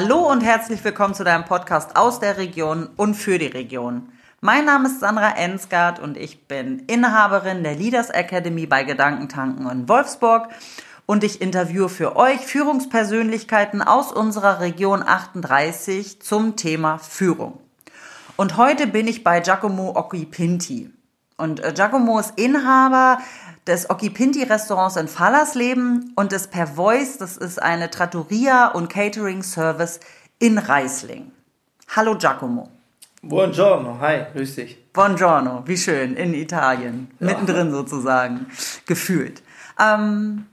Hallo und herzlich willkommen zu deinem Podcast aus der Region und für die Region. Mein Name ist Sandra Ensgard und ich bin Inhaberin der Leaders Academy bei Gedankentanken in Wolfsburg und ich interviewe für euch Führungspersönlichkeiten aus unserer Region 38 zum Thema Führung. Und heute bin ich bei Giacomo Occhipinti. Und äh, Giacomo ist Inhaber des Occhipinti Restaurants in Fallersleben und des Per Voice, das ist eine Trattoria und Catering Service in Reisling. Hallo Giacomo. Buongiorno, hi, grüß dich. Buongiorno, wie schön, in Italien, ja. mittendrin sozusagen, gefühlt. Ähm,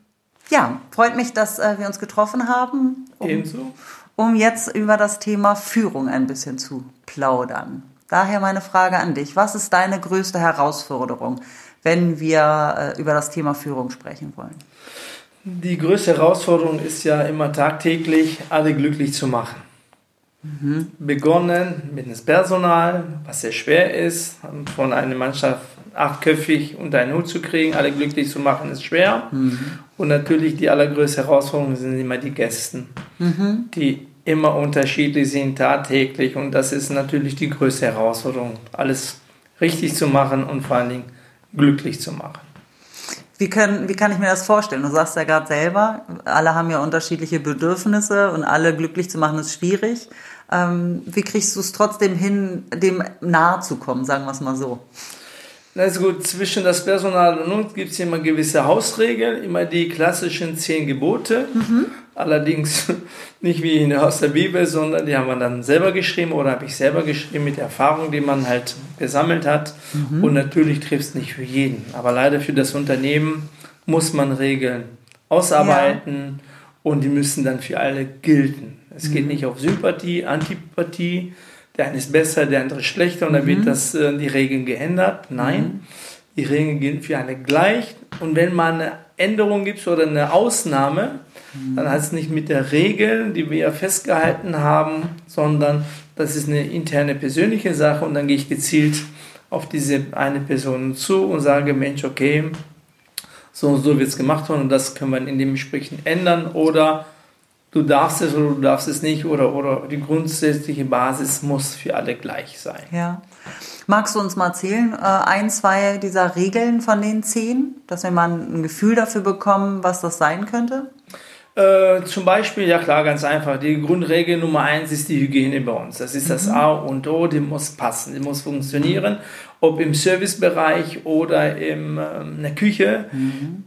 ja, freut mich, dass äh, wir uns getroffen haben. Um, Ebenso. Um jetzt über das Thema Führung ein bisschen zu plaudern. Daher meine Frage an dich. Was ist deine größte Herausforderung, wenn wir äh, über das Thema Führung sprechen wollen? Die größte Herausforderung ist ja immer tagtäglich, alle glücklich zu machen. Mhm. Begonnen mit dem Personal, was sehr schwer ist, von einer Mannschaft achtköpfig unter einen Hut zu kriegen, alle glücklich zu machen, ist schwer. Mhm. Und natürlich die allergrößte Herausforderung sind immer die Gäste, mhm. die immer unterschiedlich sind, tagtäglich. Und das ist natürlich die größte Herausforderung, alles richtig zu machen und vor allen Dingen glücklich zu machen. Wie, können, wie kann ich mir das vorstellen? Du sagst ja gerade selber, alle haben ja unterschiedliche Bedürfnisse und alle glücklich zu machen ist schwierig. Ähm, wie kriegst du es trotzdem hin, dem nahe zu kommen, sagen wir es mal so? Na ist gut, zwischen das Personal und uns gibt es immer gewisse Hausregeln, immer die klassischen zehn Gebote. Mhm. Allerdings nicht wie in, aus der Bibel, sondern die haben wir dann selber geschrieben oder habe ich selber geschrieben mit der Erfahrung, die man halt gesammelt hat. Mhm. Und natürlich trifft es nicht für jeden. Aber leider für das Unternehmen muss man Regeln ausarbeiten ja. und die müssen dann für alle gelten. Es mhm. geht nicht auf Sympathie, Antipathie, der eine ist besser, der andere schlechter und dann wird mhm. das, äh, die Regeln geändert. Nein, mhm. die Regeln gelten für alle gleich. Und wenn man eine Änderung gibt oder eine Ausnahme. Dann heißt es nicht mit der Regel, die wir ja festgehalten haben, sondern das ist eine interne persönliche Sache und dann gehe ich gezielt auf diese eine Person zu und sage, Mensch, okay, so und so wird es gemacht und das können wir in dem Gespräch ändern oder du darfst es oder du darfst es nicht oder, oder die grundsätzliche Basis muss für alle gleich sein. Ja. Magst du uns mal erzählen, äh, ein, zwei dieser Regeln von den zehn, dass wir mal ein Gefühl dafür bekommen, was das sein könnte? Äh, zum Beispiel, ja klar, ganz einfach. Die Grundregel Nummer eins ist die Hygiene bei uns. Das ist das mhm. A und O, die muss passen, die muss funktionieren. Ob im Servicebereich oder im, äh, in der Küche. Mhm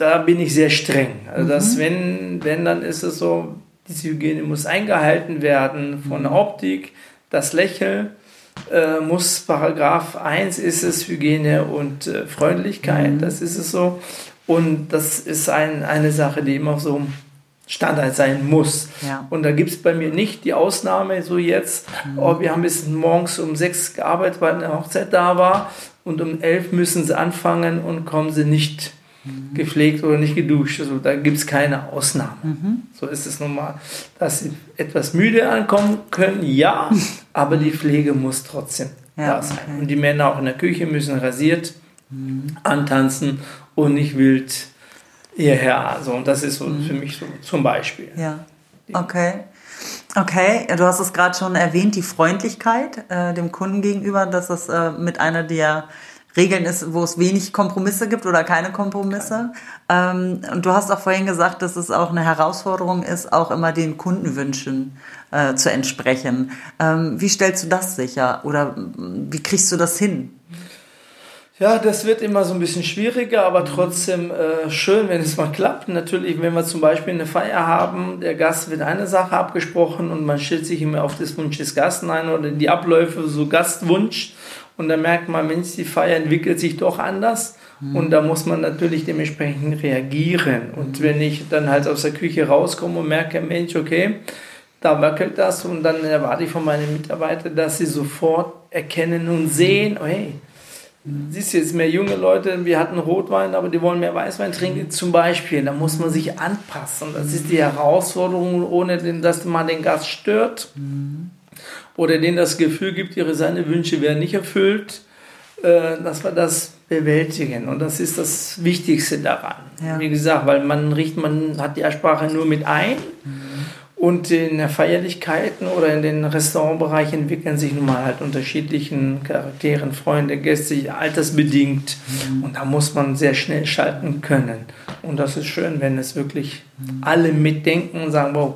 da bin ich sehr streng. Also dass mhm. wenn, wenn, dann ist es so, diese Hygiene muss eingehalten werden von der mhm. Optik, das Lächeln äh, muss, Paragraph 1 ist es Hygiene und äh, Freundlichkeit, mhm. das ist es so. Und das ist ein, eine Sache, die immer so Standard sein muss. Ja. Und da gibt es bei mir nicht die Ausnahme, so jetzt, mhm. oh, wir haben bis morgens um sechs gearbeitet, weil eine Hochzeit da war und um elf müssen sie anfangen und kommen sie nicht mhm. gepflegt oder nicht geduscht. Also da gibt es keine Ausnahme. Mhm. So ist es normal. Dass sie etwas müde ankommen können, ja, aber die Pflege muss trotzdem ja, da sein. Okay. Und die Männer auch in der Küche müssen rasiert mhm. antanzen und nicht wild hierher. Also, und das ist so mhm. für mich so zum Beispiel. Ja, okay. Okay, du hast es gerade schon erwähnt, die Freundlichkeit äh, dem Kunden gegenüber, dass es äh, mit einer der Regeln ist, wo es wenig Kompromisse gibt oder keine Kompromisse. Ähm, und du hast auch vorhin gesagt, dass es auch eine Herausforderung ist, auch immer den Kundenwünschen äh, zu entsprechen. Ähm, wie stellst du das sicher oder wie kriegst du das hin? Ja, das wird immer so ein bisschen schwieriger, aber trotzdem äh, schön, wenn es mal klappt. Natürlich, wenn wir zum Beispiel eine Feier haben, der Gast wird eine Sache abgesprochen und man stellt sich immer auf das Wunsch des Gastes ein oder die Abläufe, so Gastwunsch. Und dann merkt man, Mensch, die Feier entwickelt sich doch anders. Mhm. Und da muss man natürlich dementsprechend reagieren. Und wenn ich dann halt aus der Küche rauskomme und merke, Mensch, okay, da wackelt das und dann erwarte ich von meinen Mitarbeitern, dass sie sofort erkennen und sehen, oh hey, siehst du jetzt mehr junge Leute, wir hatten Rotwein, aber die wollen mehr Weißwein trinken zum Beispiel. Da muss man sich anpassen. Das ist die Herausforderung, ohne dass man den Gast stört. Mhm oder denen das Gefühl gibt, ihre seine Wünsche werden nicht erfüllt, äh, dass wir das bewältigen. Und das ist das Wichtigste daran. Ja. Wie gesagt, weil man riecht, man hat die Ersprache nur mit ein. Mhm. Und in den Feierlichkeiten oder in den Restaurantbereichen entwickeln sich nun mal halt unterschiedlichen Charakteren, Freunde, Gäste, altersbedingt. Mhm. Und da muss man sehr schnell schalten können. Und das ist schön, wenn es wirklich mhm. alle mitdenken und sagen, wow,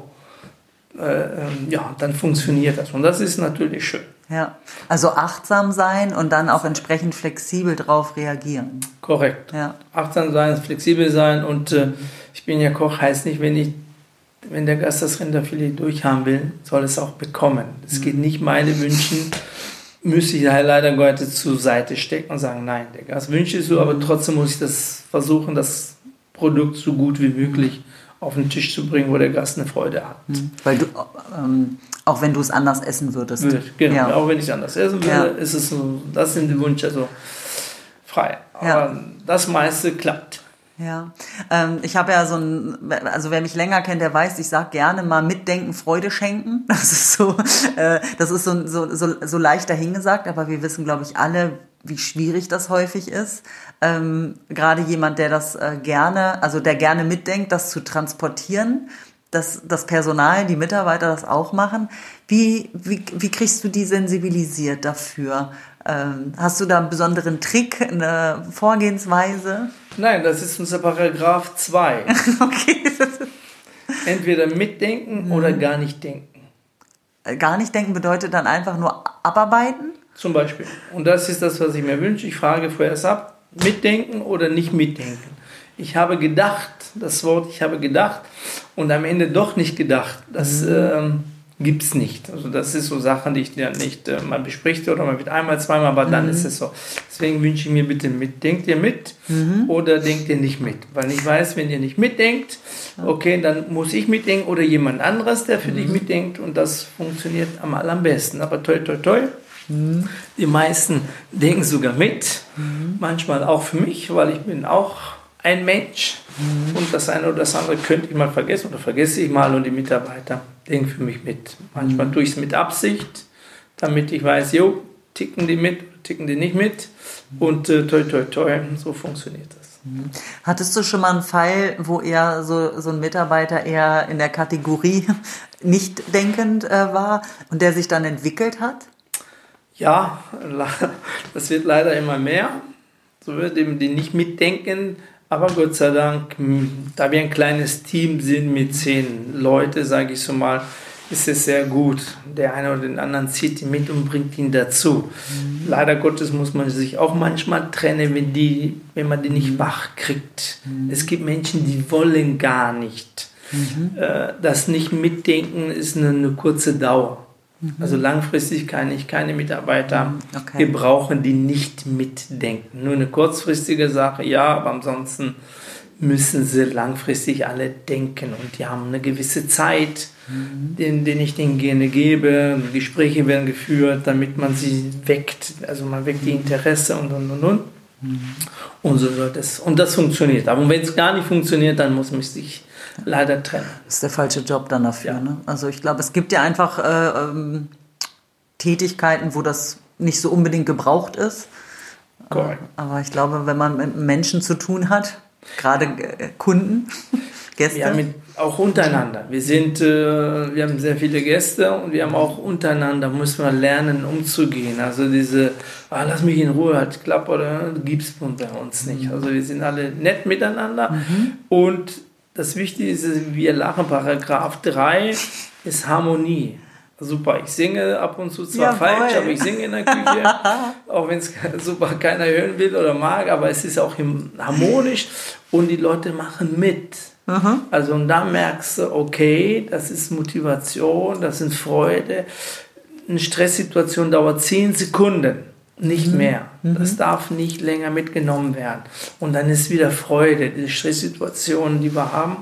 äh, ähm, ja, dann funktioniert das. Und das ist natürlich schön. Ja, also achtsam sein und dann auch entsprechend flexibel darauf reagieren. Korrekt. Ja. Achtsam sein, flexibel sein und äh, ich bin ja Koch, heißt nicht, wenn ich wenn der Gast das Rinderfilet durchhaben will, soll es auch bekommen. Es geht nicht meine Wünschen, müsste ich leider Gottes zur Seite stecken und sagen, nein, der Gast wünscht es so, aber trotzdem muss ich das versuchen, das Produkt so gut wie möglich auf den Tisch zu bringen, wo der Gast eine Freude hat. Hm. Weil du, ähm, auch wenn du es anders essen würdest. Würde, genau, ja. auch wenn ich es anders essen würde, ja. ist es so, das sind die Wünsche so frei. Aber ja. das meiste klappt. Ja, ähm, ich habe ja so ein, also wer mich länger kennt, der weiß, ich sag gerne mal mitdenken, Freude schenken. Das ist so, äh, das ist so, so, so, so leicht dahingesagt, aber wir wissen, glaube ich, alle, wie schwierig das häufig ist. Ähm, Gerade jemand, der das äh, gerne, also der gerne mitdenkt, das zu transportieren, dass das Personal, die Mitarbeiter das auch machen. Wie, wie, wie kriegst du die sensibilisiert dafür? Ähm, hast du da einen besonderen Trick, eine Vorgehensweise? Nein, das ist unser Paragraph 2. okay. Entweder mitdenken mhm. oder gar nicht denken. Äh, gar nicht denken bedeutet dann einfach nur abarbeiten? Zum Beispiel. Und das ist das, was ich mir wünsche. Ich frage vorerst ab, mitdenken oder nicht mitdenken. Ich habe gedacht, das Wort ich habe gedacht und am Ende doch nicht gedacht. Das mhm. ähm, gibt es nicht. Also das ist so Sachen, die ich dann nicht äh, mal bespricht oder mal mit einmal, zweimal, aber mhm. dann ist es so. Deswegen wünsche ich mir bitte mit. Denkt ihr mit mhm. oder denkt ihr nicht mit? Weil ich weiß, wenn ihr nicht mitdenkt, okay, dann muss ich mitdenken oder jemand anderes, der für dich mhm. mitdenkt und das funktioniert am allerbesten. Aber toi, toi, toi. Mhm. Die meisten denken sogar mit, mhm. manchmal auch für mich, weil ich bin auch ein Mensch mhm. und das eine oder das andere könnte ich mal vergessen oder vergesse ich mal und die Mitarbeiter denken für mich mit. Manchmal mhm. tue ich es mit Absicht, damit ich weiß, jo, ticken die mit, ticken die nicht mit und äh, toi toi toi, so funktioniert das. Mhm. Hattest du schon mal einen Fall, wo eher so, so ein Mitarbeiter eher in der Kategorie nicht denkend äh, war und der sich dann entwickelt hat? Ja, das wird leider immer mehr. So wird eben die nicht mitdenken, aber Gott sei Dank, da wir ein kleines Team sind mit zehn Leuten, sage ich so mal, ist es sehr gut. Der eine oder den anderen zieht ihn mit und bringt ihn dazu. Mhm. Leider Gottes muss man sich auch manchmal trennen, wenn, die, wenn man die nicht mhm. wach kriegt. Mhm. Es gibt Menschen, die wollen gar nicht. Mhm. Äh, das nicht mitdenken ist eine, eine kurze Dauer. Mhm. Also langfristig kann ich keine Mitarbeiter mhm, okay. gebrauchen, die nicht mitdenken. Nur eine kurzfristige Sache, ja, aber ansonsten müssen sie langfristig alle denken und die haben eine gewisse Zeit, mhm. den, den ich denen gerne gebe. Gespräche werden geführt, damit man sie weckt. Also man weckt die mhm. Interesse und und und und. Mhm. Und, so das, und das funktioniert. Aber wenn es gar nicht funktioniert, dann muss man sich leider trennen. Das ist der falsche Job dann dafür. Ja. Ne? Also ich glaube, es gibt ja einfach äh, ähm, Tätigkeiten, wo das nicht so unbedingt gebraucht ist. Correct. Aber ich glaube, wenn man mit Menschen zu tun hat, gerade äh, Kunden, Gäste. Ja, mit, auch untereinander. Wir sind, äh, wir haben sehr viele Gäste und wir haben auch untereinander, müssen wir lernen, umzugehen. Also diese, ah, lass mich in Ruhe, halt klapp oder gibt es bei uns nicht. Mhm. Also wir sind alle nett miteinander mhm. und das Wichtige ist, wir lachen, Paragraph 3 ist Harmonie. Super, ich singe ab und zu zwar ja, falsch, aber ich singe in der Küche, auch wenn es super keiner hören will oder mag, aber es ist auch harmonisch und die Leute machen mit. Mhm. Also und da merkst du, okay, das ist Motivation, das sind Freude. Eine Stresssituation dauert 10 Sekunden nicht mhm. mehr. Mhm. Das darf nicht länger mitgenommen werden. Und dann ist wieder Freude, diese Stresssituationen, die wir haben.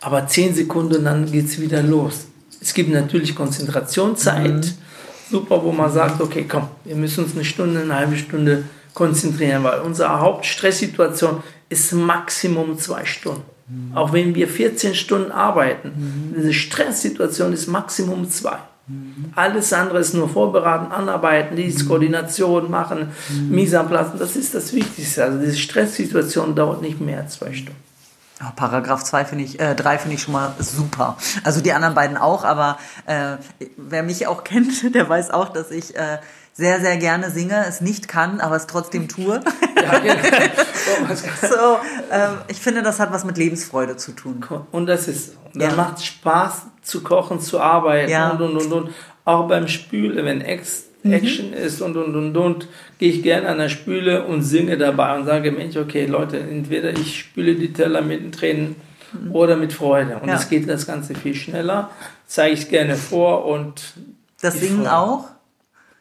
Aber zehn Sekunden, dann geht es wieder los. Es gibt natürlich Konzentrationszeit, mhm. super, wo man sagt, okay, komm, wir müssen uns eine Stunde, eine halbe Stunde konzentrieren, weil unsere Hauptstresssituation ist Maximum zwei Stunden. Mhm. Auch wenn wir 14 Stunden arbeiten, mhm. diese Stresssituation ist Maximum zwei. Alles andere ist nur vorbereiten, anarbeiten, die Koordination machen, mhm. Mise das ist das Wichtigste. Also diese Stresssituation dauert nicht mehr als zwei Stunden. Oh, Paragraph 2 finde ich, äh, 3 finde ich schon mal super. Also die anderen beiden auch, aber äh, wer mich auch kennt, der weiß auch, dass ich äh, sehr, sehr gerne singe, es nicht kann, aber es trotzdem tue. Ja, genau. so, äh, ich finde, das hat was mit Lebensfreude zu tun. Und das ist, dann ja. macht Spaß zu kochen, zu arbeiten ja. und, und, und, und. Auch beim Spülen, wenn Ex mhm. Action ist und, und, und, und, gehe ich gerne an der Spüle und singe dabei und sage, Mensch, okay, Leute, entweder ich spüle die Teller mit den Tränen mhm. oder mit Freude. Und es ja. geht das Ganze viel schneller, zeige ich gerne vor und... Das Singen auch?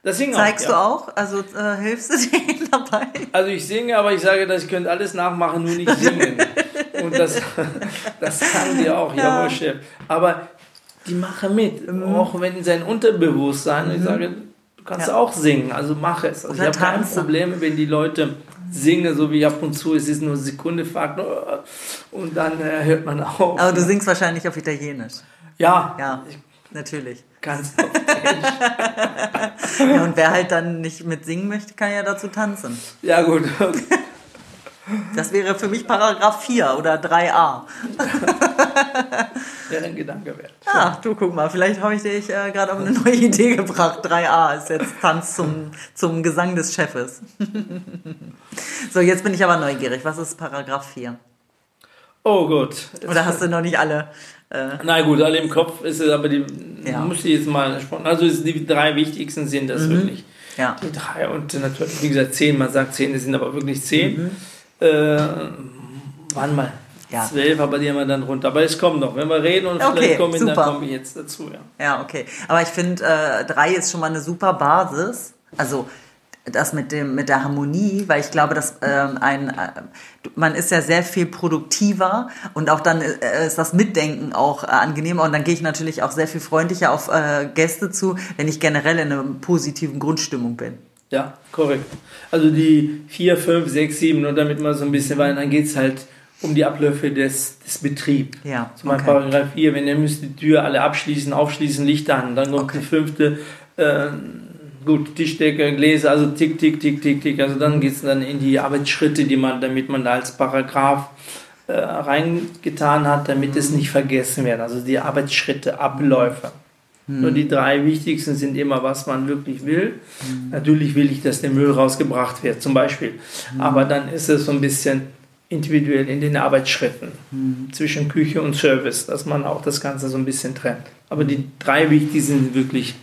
Das Singen Zeigst auch, ja. du auch? Also äh, hilfst du denen dabei? Also ich singe, aber ich sage, dass ich könnte alles nachmachen, nur nicht singen. und das, das kann die auch, ja, ja Chef. Aber die machen mit, mhm. auch wenn sein Unterbewusstsein, mhm. ich sage, du kannst ja. auch singen, also mach es. Also ich habe keine Probleme, wenn die Leute singen, so wie ab und zu, es ist nur eine Sekunde Faktor und dann äh, hört man auf. Aber du singst wahrscheinlich auf Italienisch. Ja. Ja, natürlich. Ganz ja, und wer halt dann nicht mit singen möchte, kann ja dazu tanzen. Ja, gut. Das wäre für mich Paragraph 4 oder 3a. Wäre ein Gedanke wert. Ah, du guck mal, vielleicht habe ich dich äh, gerade auf eine neue Idee gebracht. 3a ist jetzt Tanz zum, zum Gesang des Chefes. so, jetzt bin ich aber neugierig. Was ist Paragraph 4? Oh gut. Oder hast du noch nicht alle? Äh, Na gut, alle im Kopf ist es, aber die ja. muss ich jetzt mal Also die drei wichtigsten sind das mhm. wirklich. Ja. Die drei und natürlich, wie gesagt, zehn, man sagt zehn, das sind aber wirklich zehn. Mhm. Äh, waren mal ja. zwölf, aber die haben wir dann runter. Aber es kommt noch. Wenn wir reden und okay, vielleicht kommen, super. dann komme ich jetzt dazu. Ja, ja okay. Aber ich finde, äh, drei ist schon mal eine super Basis. Also das mit dem mit der Harmonie, weil ich glaube, dass ähm, ein äh, man ist ja sehr viel produktiver und auch dann äh, ist das Mitdenken auch äh, angenehmer und dann gehe ich natürlich auch sehr viel freundlicher auf äh, Gäste zu, wenn ich generell in einer positiven Grundstimmung bin. Ja, korrekt. Also die vier, fünf, sechs, sieben, nur damit man so ein bisschen weil dann geht es halt um die Abläufe des, des Betriebs. Ja, Zum Beispiel okay. Paragraph 4, wenn ihr müsst die Tür alle abschließen, aufschließen, Licht an, dann kommt okay. die fünfte äh, gut, Tischdecke, Gläser, also tick, tick, tick, tick, tick. Also dann geht es dann in die Arbeitsschritte, die man, damit man da als Paragraph äh, reingetan hat, damit mhm. es nicht vergessen wird. Also die Arbeitsschritte, Abläufe. Mhm. Nur die drei wichtigsten sind immer, was man wirklich will. Mhm. Natürlich will ich, dass der Müll rausgebracht wird, zum Beispiel. Mhm. Aber dann ist es so ein bisschen individuell in den Arbeitsschritten mhm. zwischen Küche und Service, dass man auch das Ganze so ein bisschen trennt. Aber die drei wichtigsten sind wirklich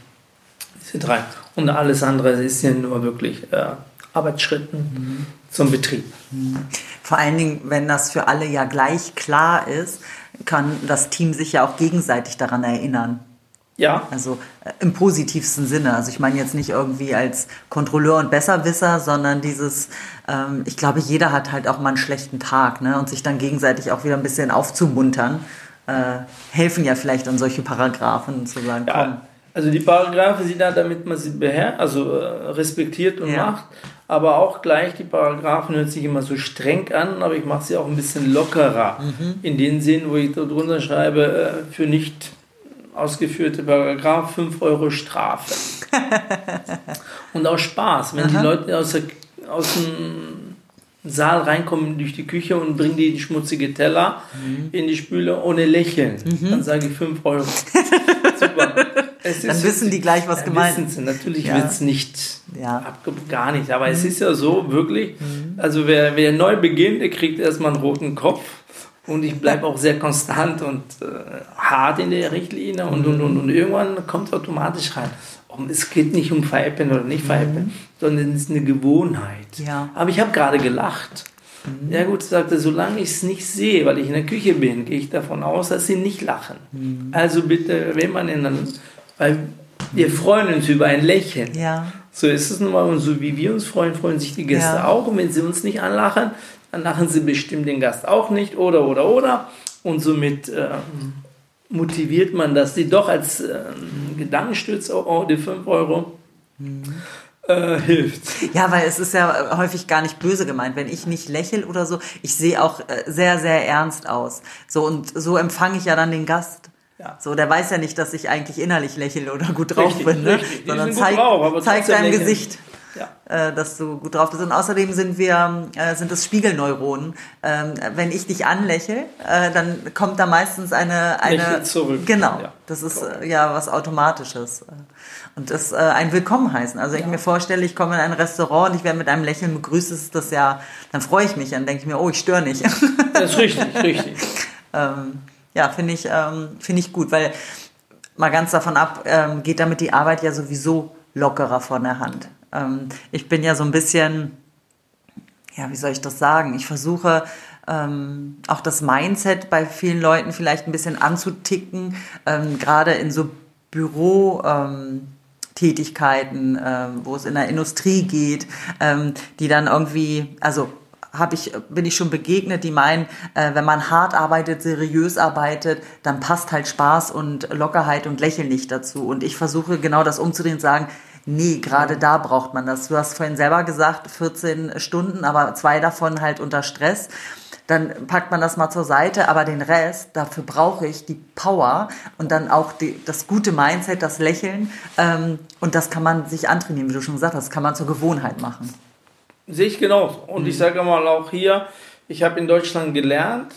diese drei. Und alles andere ist ja nur wirklich äh, Arbeitsschritten mhm. zum Betrieb. Mhm. Vor allen Dingen, wenn das für alle ja gleich klar ist, kann das Team sich ja auch gegenseitig daran erinnern. Ja. Also äh, im positivsten Sinne. Also ich meine jetzt nicht irgendwie als Kontrolleur und Besserwisser, sondern dieses, ähm, ich glaube, jeder hat halt auch mal einen schlechten Tag, ne? Und sich dann gegenseitig auch wieder ein bisschen aufzumuntern, äh, helfen ja vielleicht an solche Paragraphen zu sagen, ja. komm also die Paragraphen sind da, damit man sie beherrscht, also äh, respektiert und ja. macht. Aber auch gleich, die Paragraphen hört sich immer so streng an, aber ich mache sie auch ein bisschen lockerer. Mhm. In dem Sinn, wo ich drunter schreibe, äh, für nicht ausgeführte Paragraph 5 Euro Strafe. und auch Spaß, wenn Aha. die Leute aus, der, aus dem Saal reinkommen durch die Küche und bringen die schmutzige Teller mhm. in die Spüle ohne Lächeln. Mhm. Dann sage ich 5 Euro. Super. Dann wissen die gleich, was gemeint ist. Natürlich ja. wird es nicht ja. gar nicht. Aber mhm. es ist ja so, wirklich, mhm. also wer, wer neu beginnt, der kriegt erstmal einen roten Kopf. Und ich bleibe auch sehr konstant und äh, hart in der Richtlinie und, und, und, und irgendwann kommt es automatisch rein. Und es geht nicht um Veräppeln oder nicht Veräppeln, mhm. sondern es ist eine Gewohnheit. Ja. Aber ich habe gerade gelacht. Mhm. Ja gut, sagte, solange ich es nicht sehe, weil ich in der Küche bin, gehe ich davon aus, dass sie nicht lachen. Mhm. Also bitte, wenn man in einem, weil wir freuen uns über ein Lächeln. Ja. So ist es nun mal und so wie wir uns freuen, freuen sich die Gäste ja. auch. Und wenn sie uns nicht anlachen, dann lachen sie bestimmt den Gast auch nicht oder oder oder. Und somit äh, motiviert man das, sie doch als äh, Gedankenstütze, oh, oh, die 5 Euro. Mhm äh, hilft. Ja, weil es ist ja häufig gar nicht böse gemeint. Wenn ich nicht lächel oder so, ich sehe auch äh, sehr, sehr ernst aus. So und so empfange ich ja dann den Gast. Ja. So, der weiß ja nicht, dass ich eigentlich innerlich lächle oder gut drauf richtig, bin, ne? sondern zeigt, zeigt dein Gesicht. ja. äh, dass du gut drauf bist. Und außerdem sind wir, äh, sind es Spiegelneuronen. Ähm, wenn ich dich anlächle, äh, dann kommt da meistens eine, eine zurück. Genau. Ja. Das ist äh, ja was Automatisches. Und das äh, ein Willkommen heißen. Also ja. ich mir vorstelle, ich komme in ein Restaurant und ich werde mit einem Lächeln begrüßt, ist das ja, dann freue ich mich, dann denke ich mir, oh, ich störe nicht. Das ist richtig, richtig. ähm, ja, finde ich, ähm, finde ich gut, weil mal ganz davon ab, ähm, geht damit die Arbeit ja sowieso lockerer von der Hand. Ähm, ich bin ja so ein bisschen, ja, wie soll ich das sagen? Ich versuche ähm, auch das Mindset bei vielen Leuten vielleicht ein bisschen anzuticken, ähm, gerade in so Bürotätigkeiten, äh, wo es in der Industrie geht, ähm, die dann irgendwie, also habe ich, bin ich schon begegnet, die meinen, äh, wenn man hart arbeitet, seriös arbeitet, dann passt halt Spaß und Lockerheit und Lächeln nicht dazu. Und ich versuche genau das umzudrehen und sagen, nee, gerade da braucht man das. Du hast vorhin selber gesagt, 14 Stunden, aber zwei davon halt unter Stress dann packt man das mal zur Seite, aber den Rest, dafür brauche ich die Power und dann auch die, das gute Mindset, das Lächeln ähm, und das kann man sich antrainieren, wie du schon gesagt hast, kann man zur Gewohnheit machen. Sehe ich genauso. Und mhm. ich sage mal auch hier, ich habe in Deutschland gelernt,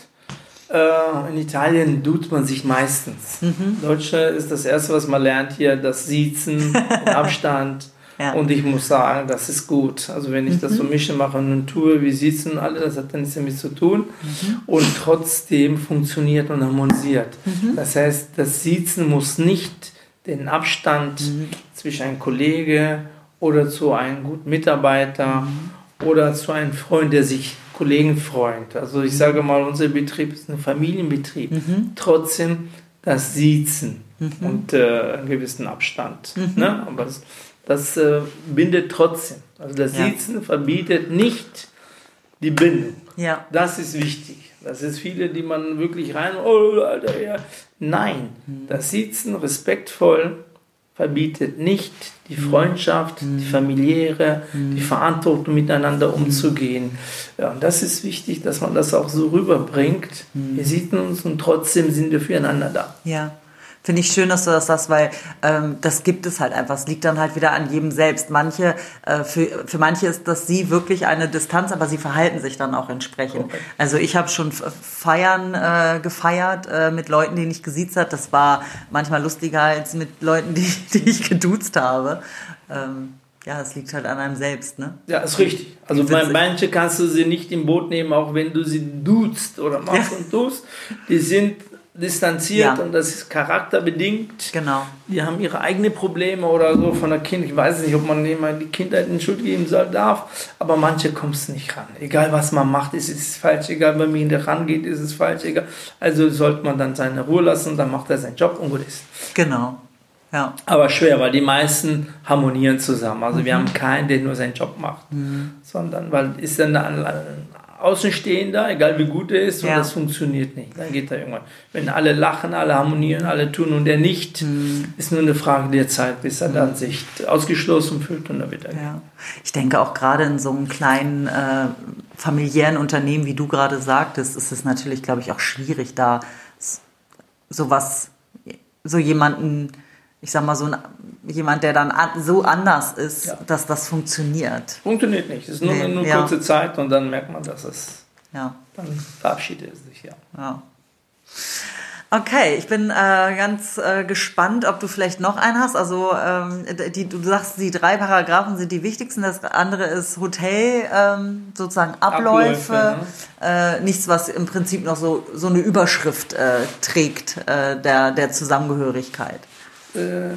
äh, in Italien tut man sich meistens. Mhm. Deutsche ist das Erste, was man lernt hier, das Siezen, Abstand. Ja. Und ich muss sagen, das ist gut. Also wenn ich mhm. das so mische, mache und tue, wie Siezen alle, das hat dann nichts damit zu tun. Mhm. Und trotzdem funktioniert und harmonisiert. Mhm. Das heißt, das Siezen muss nicht den Abstand mhm. zwischen einem Kollege oder zu einem guten Mitarbeiter mhm oder zu einem Freund, der sich Kollegen freut. Also ich sage mal, unser Betrieb ist ein Familienbetrieb. Mhm. Trotzdem das Siezen mhm. und äh, einen gewissen Abstand. Mhm. Ne? Aber das, das äh, bindet trotzdem. Also das ja. Siezen verbietet nicht die Bindung. Ja. Das ist wichtig. Das ist viele, die man wirklich rein, oh, Alter, ja. Nein, mhm. das Siezen respektvoll verbietet nicht die. Freundschaft, die familiäre, mhm. die Verantwortung miteinander umzugehen. Ja, und das ist wichtig, dass man das auch so rüberbringt. Wir sehen uns und trotzdem sind wir füreinander da. Ja. Finde ich schön, dass du das sagst, weil ähm, das gibt es halt einfach. Es liegt dann halt wieder an jedem selbst. Manche, äh, für, für manche ist das sie wirklich eine Distanz, aber sie verhalten sich dann auch entsprechend. Okay. Also ich habe schon Feiern äh, gefeiert äh, mit Leuten, die ich gesiezt hat. Das war manchmal lustiger als mit Leuten, die, die ich geduzt habe. Ähm, ja, es liegt halt an einem selbst, ne? Ja, ist richtig. Also manche kannst du sie nicht im Boot nehmen, auch wenn du sie duzt oder machst ja. und tust. Die sind distanziert ja. und das ist charakterbedingt. Genau. Die haben ihre eigenen Probleme oder so von der Kind. Ich weiß nicht, ob man immer die Kindheit in Schuld geben soll, darf, aber manche kommst nicht ran. Egal was man macht, ist es falsch. Egal, wenn man ihn rangeht, ist es falsch. Egal. Also sollte man dann seine Ruhe lassen, dann macht er seinen Job und gut ist. Genau. Ja. Aber schwer, weil die meisten harmonieren zusammen. Also mhm. wir haben keinen, der nur seinen Job macht, mhm. sondern weil ist dann Außenstehender, egal wie gut er ist, und ja. das funktioniert nicht. Dann geht er irgendwann. Wenn alle lachen, alle harmonieren, alle tun und er nicht, mhm. ist nur eine Frage der Zeit, bis er dann sich ausgeschlossen fühlt und dann wird er. Ja. Ich denke auch gerade in so einem kleinen äh, familiären Unternehmen, wie du gerade sagtest, ist es natürlich, glaube ich, auch schwierig, da sowas, so jemanden ich sag mal, so ein, jemand, der dann an, so anders ist, ja. dass das funktioniert. Funktioniert nicht. Es ist nur nee, eine ja. kurze Zeit und dann merkt man, dass es. Ja. Dann verabschiedet es sich, ja. ja. Okay, ich bin äh, ganz äh, gespannt, ob du vielleicht noch einen hast. Also ähm, die, du sagst, die drei Paragraphen sind die wichtigsten. Das andere ist Hotel, ähm, sozusagen Abläufe. Abläufe ne? äh, nichts, was im Prinzip noch so, so eine Überschrift äh, trägt äh, der, der Zusammengehörigkeit äh,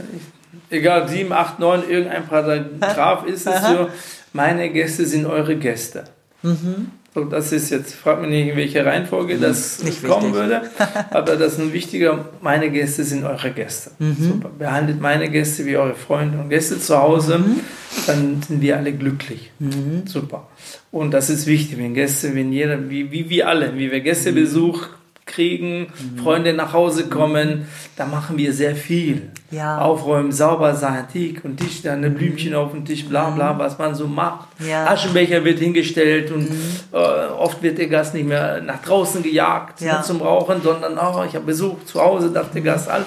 egal, 7, 8, 9, irgendein Paragraph ist es so, meine Gäste sind eure Gäste. Mhm. So, das ist jetzt, fragt mich nicht, in welcher Reihenfolge mhm. das nicht kommen wichtig. würde, aber das ist ein wichtiger, meine Gäste sind eure Gäste. Mhm. Super. Behandelt meine Gäste wie eure Freunde und Gäste zu Hause, mhm. dann sind wir alle glücklich. Mhm. Super. Und das ist wichtig, wenn Gäste, wenn jeder, wie, wie wir alle, wie wir Gästebesuch kriegen, mhm. Freunde nach Hause kommen, da machen wir sehr viel. Ja. Aufräumen, sauber sein, Tick und Tisch, dann ein Blümchen auf dem Tisch, bla bla, mhm. was man so macht. Ja. Aschenbecher wird hingestellt und mhm. äh, oft wird der Gast nicht mehr nach draußen gejagt ja. zum Rauchen, sondern oh, ich habe Besuch zu Hause, darf der Gast all.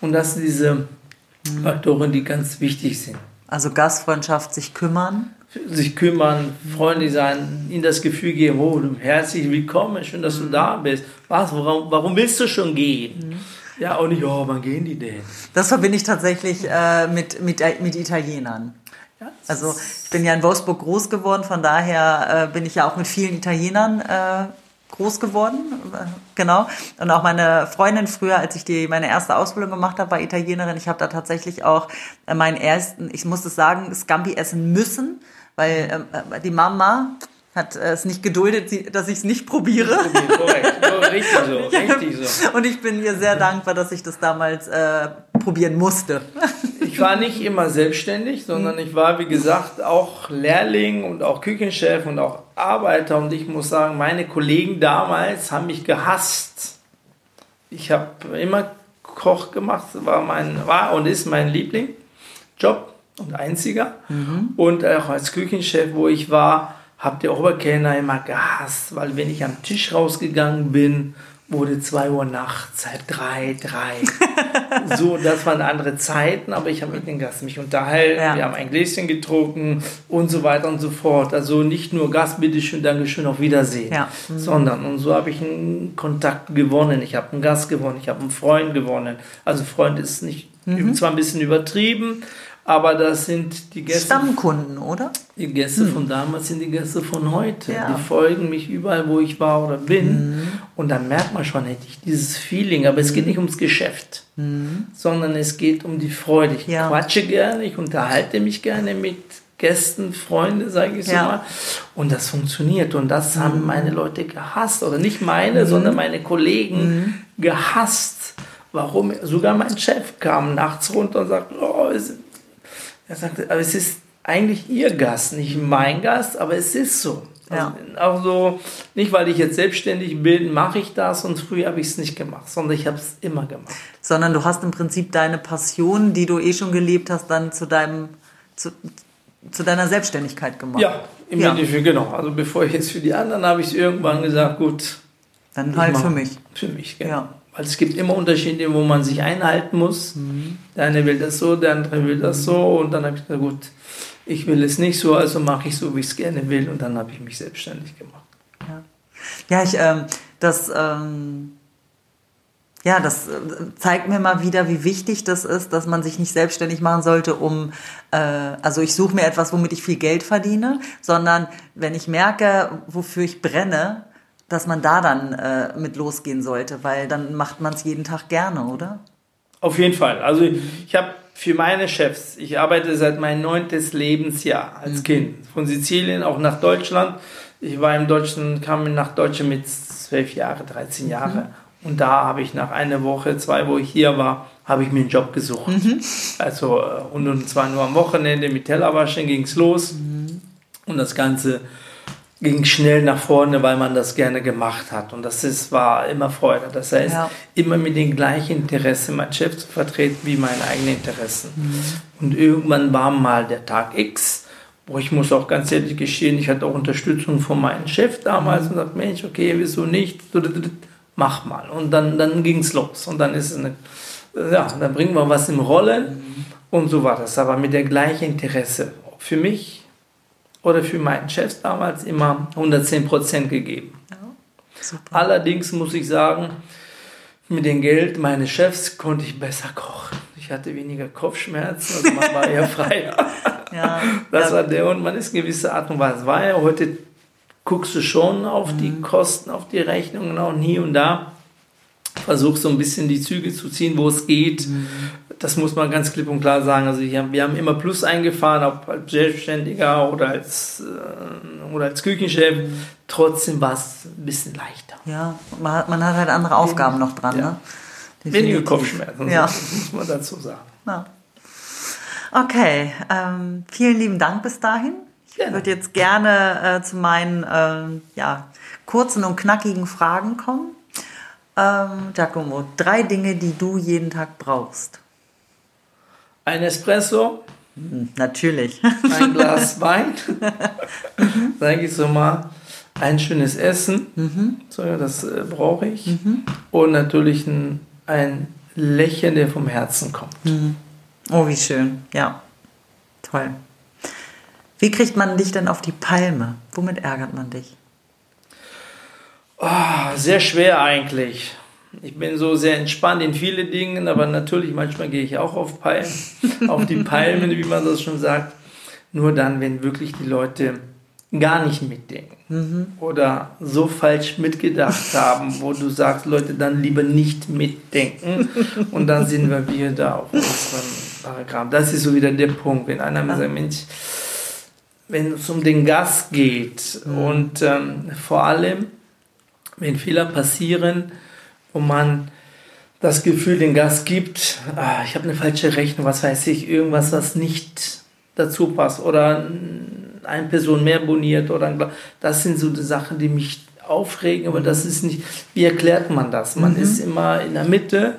Und das sind diese mhm. Faktoren, die ganz wichtig sind. Also Gastfreundschaft, sich kümmern. Sich kümmern, freundlich sein, ihnen das Gefühl geben, oh, herzlich willkommen, schön, dass du da bist. Was, warum, warum willst du schon gehen? Mhm. Ja, und nicht, oh, wann gehen die denn? Das verbinde ich tatsächlich äh, mit, mit, mit Italienern. Also ich bin ja in Wolfsburg groß geworden, von daher äh, bin ich ja auch mit vielen Italienern äh, groß geworden, äh, genau. Und auch meine Freundin früher, als ich die meine erste Ausbildung gemacht habe, war Italienerin. Ich habe da tatsächlich auch äh, meinen ersten, ich muss es sagen, Scampi essen müssen, weil ähm, äh, die Mama hat es nicht geduldet, dass ich es nicht probiere. Korrekt, richtig so, richtig so. Und ich bin ihr sehr dankbar, dass ich das damals äh, probieren musste. Ich war nicht immer selbstständig, sondern ich war, wie gesagt, auch Lehrling und auch Küchenchef und auch Arbeiter. Und ich muss sagen, meine Kollegen damals haben mich gehasst. Ich habe immer Koch gemacht, war, mein, war und ist mein Lieblingjob und einziger. Mhm. Und auch als Küchenchef, wo ich war, habe die Oberkellner immer gehasst, weil wenn ich am Tisch rausgegangen bin, wurde 2 Uhr nachts, halb drei, drei. so, das waren andere Zeiten, aber ich habe mit den Gästen mich unterhalten, ja. wir haben ein Gläschen getrunken und so weiter und so fort. Also nicht nur Gast, bitteschön, Dankeschön, auf Wiedersehen, ja. mhm. sondern und so habe ich einen Kontakt gewonnen. Ich habe einen Gast gewonnen, ich habe einen Freund gewonnen. Also Freund ist nicht mhm. zwar ein bisschen übertrieben, aber das sind die Gäste. Stammkunden, oder? Die Gäste hm. von damals sind die Gäste von heute. Ja. Die folgen mich überall, wo ich war oder bin. Hm. Und dann merkt man schon, hätte ich dieses Feeling. Aber es geht hm. nicht ums Geschäft, hm. sondern es geht um die Freude. Ich ja. quatsche gerne, ich unterhalte mich gerne mit Gästen, Freunde, sage ich so ja. mal. Und das funktioniert. Und das haben hm. meine Leute gehasst. Oder nicht meine, hm. sondern meine Kollegen gehasst. Warum? Sogar mein Chef kam nachts runter und sagte, oh, er sagte, aber es ist eigentlich ihr Gast, nicht mein Gast, aber es ist so. Also ja. Auch so, nicht weil ich jetzt selbstständig bin, mache ich das und früher habe ich es nicht gemacht, sondern ich habe es immer gemacht. Sondern du hast im Prinzip deine Passion, die du eh schon gelebt hast, dann zu deinem, zu, zu deiner Selbstständigkeit gemacht. Ja, im ja. Endeffekt, genau. Also bevor ich jetzt für die anderen habe ich es irgendwann gesagt, gut. Dann halt für mich. Für mich, genau. Ja. Weil es gibt immer Unterschiede, wo man sich einhalten muss. Mhm. Der eine will das so, der andere will das so. Und dann habe ich gesagt, gut, ich will es nicht so, also mache ich so, wie ich es gerne will. Und dann habe ich mich selbstständig gemacht. Ja, ja ich, ähm, das, ähm, ja, das äh, zeigt mir mal wieder, wie wichtig das ist, dass man sich nicht selbstständig machen sollte, um, äh, also ich suche mir etwas, womit ich viel Geld verdiene, sondern wenn ich merke, wofür ich brenne, dass man da dann äh, mit losgehen sollte, weil dann macht man es jeden Tag gerne, oder? Auf jeden Fall. Also ich habe für meine Chefs, ich arbeite seit meinem neuntes Lebensjahr als mhm. Kind von Sizilien auch nach Deutschland. Ich war im Deutschen, kam nach Deutschland mit zwölf Jahren, 13 Jahre. Mhm. Und da habe ich nach einer Woche, zwei, wo ich hier war, habe ich mir einen Job gesucht. Mhm. Also, äh, und zwar nur am Wochenende mit Tellerwaschen ging es los. Mhm. Und das Ganze ging schnell nach vorne, weil man das gerne gemacht hat. Und das ist, war immer Freude. Das heißt, ja. immer mit dem gleichen Interesse, mein Chef zu vertreten, wie meine eigenen Interessen. Mhm. Und irgendwann war mal der Tag X, wo ich muss auch ganz ehrlich gestehen, ich hatte auch Unterstützung von meinem Chef damals mhm. und sagte, Mensch, okay, wieso nicht? Mach mal. Und dann, dann ging es los. Und dann ist es eine, ja, dann bringen wir was im Rollen. Mhm. Und so war das. Aber mit der gleichen Interesse. Für mich oder für meinen Chef damals immer 110 Prozent gegeben. Ja, Allerdings muss ich sagen, mit dem Geld meines Chefs konnte ich besser kochen. Ich hatte weniger Kopfschmerzen, also man war eher freier. ja, das war der und man ist gewisser Art und Weise. War ja heute guckst du schon auf mhm. die Kosten, auf die Rechnungen auch hier und da versuche so ein bisschen die Züge zu ziehen, wo es geht. Mhm. Das muss man ganz klipp und klar sagen. Also wir haben immer Plus eingefahren, ob als Selbstständiger oder als, äh, oder als Küchenchef. Trotzdem war es ein bisschen leichter. Ja, man hat, man hat halt andere Aufgaben noch dran. Ja. Ne? Wenige Kopfschmerzen, ja. muss man dazu sagen. Ja. Okay, ähm, vielen lieben Dank bis dahin. Ich würde jetzt gerne äh, zu meinen äh, ja, kurzen und knackigen Fragen kommen. Ähm, Giacomo, drei Dinge, die du jeden Tag brauchst. Ein Espresso. Hm, natürlich. Ein Glas Wein. mhm. Sage ich so mal. Ein schönes Essen. Mhm. So, das äh, brauche ich. Mhm. Und natürlich ein, ein Lächeln, der vom Herzen kommt. Mhm. Oh, wie schön. Ja. Toll. Wie kriegt man dich denn auf die Palme? Womit ärgert man dich? Oh, sehr schwer eigentlich. Ich bin so sehr entspannt in vielen Dingen, aber natürlich manchmal gehe ich auch auf Palmen, auf die Palmen, wie man das schon sagt. Nur dann, wenn wirklich die Leute gar nicht mitdenken mhm. oder so falsch mitgedacht haben, wo du sagst, Leute, dann lieber nicht mitdenken und dann sind wir wieder da auf unserem Paragraph. Das ist so wieder der Punkt, wenn einer mir sagt, Mensch, wenn es um den Gas geht mhm. und ähm, vor allem, wenn Fehler passieren und man das Gefühl den Gas gibt, ah, ich habe eine falsche Rechnung, was weiß ich, irgendwas, was nicht dazu passt oder eine Person mehr boniert oder das sind so die Sachen, die mich aufregen, aber das ist nicht, wie erklärt man das? Man mhm. ist immer in der Mitte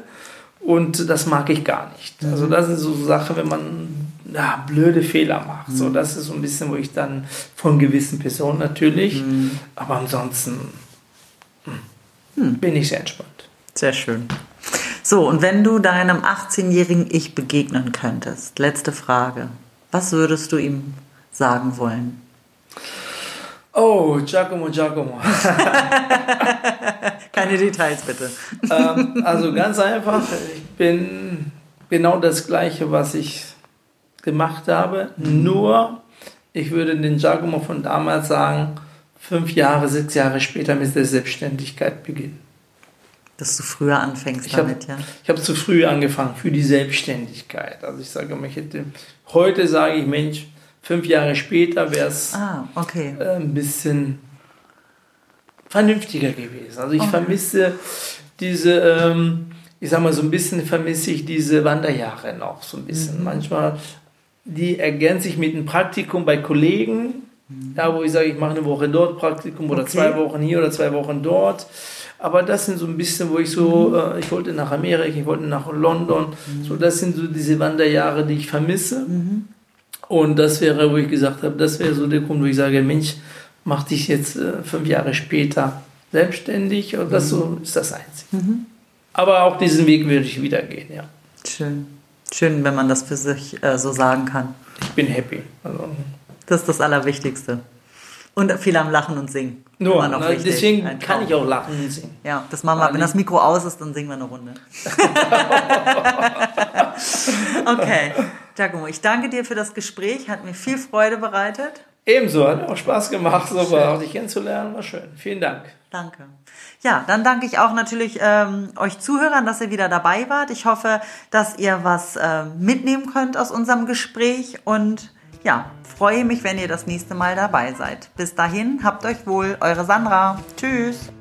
und das mag ich gar nicht. Mhm. Also das sind so Sachen, wenn man ja, blöde Fehler macht. Mhm. So, das ist so ein bisschen, wo ich dann von gewissen Personen natürlich, mhm. aber ansonsten hm, bin ich sehr entspannt. Sehr schön. So, und wenn du deinem 18-jährigen Ich begegnen könntest, letzte Frage, was würdest du ihm sagen wollen? Oh, Giacomo, Giacomo. Keine Details bitte. Ähm, also ganz einfach, ich bin genau das Gleiche, was ich gemacht habe, nur ich würde den Giacomo von damals sagen, fünf Jahre, sechs Jahre später mit der Selbstständigkeit beginnen. Dass du früher anfängst ich damit, hab, ja? Ich habe zu früh angefangen für die Selbstständigkeit. Also ich sage, ich hätte, heute sage ich, Mensch, fünf Jahre später wäre es ah, okay. äh, ein bisschen vernünftiger gewesen. Also ich okay. vermisse diese, ähm, ich sag mal, so ein bisschen vermisse ich diese Wanderjahre noch so ein bisschen. Mhm. Manchmal, die ergänzen sich mit einem Praktikum bei Kollegen. Ja, wo ich sage, ich mache eine Woche dort Praktikum oder okay. zwei Wochen hier oder zwei Wochen dort. Aber das sind so ein bisschen, wo ich so, mhm. äh, ich wollte nach Amerika, ich wollte nach London. Mhm. So, das sind so diese Wanderjahre, die ich vermisse. Mhm. Und das wäre, wo ich gesagt habe, das wäre so der Grund, wo ich sage, Mensch, mach dich jetzt äh, fünf Jahre später selbstständig und das so ist das Einzige. Mhm. Aber auch diesen Weg würde ich wieder gehen, ja. Schön. Schön, wenn man das für sich äh, so sagen kann. Ich bin happy. Also, das ist das Allerwichtigste. Und viel am Lachen und Singen. Nur, na, deswegen kann ich auch lachen und singen. Ja, das machen wir. Wenn das Mikro aus ist, dann singen wir eine Runde. okay. Giacomo, ich danke dir für das Gespräch, hat mir viel Freude bereitet. Ebenso, hat auch Spaß gemacht, so war, dich kennenzulernen, war schön. Vielen Dank. Danke. Ja, dann danke ich auch natürlich ähm, euch Zuhörern, dass ihr wieder dabei wart. Ich hoffe, dass ihr was äh, mitnehmen könnt aus unserem Gespräch und ja, freue mich, wenn ihr das nächste Mal dabei seid. Bis dahin, habt euch wohl, eure Sandra. Tschüss.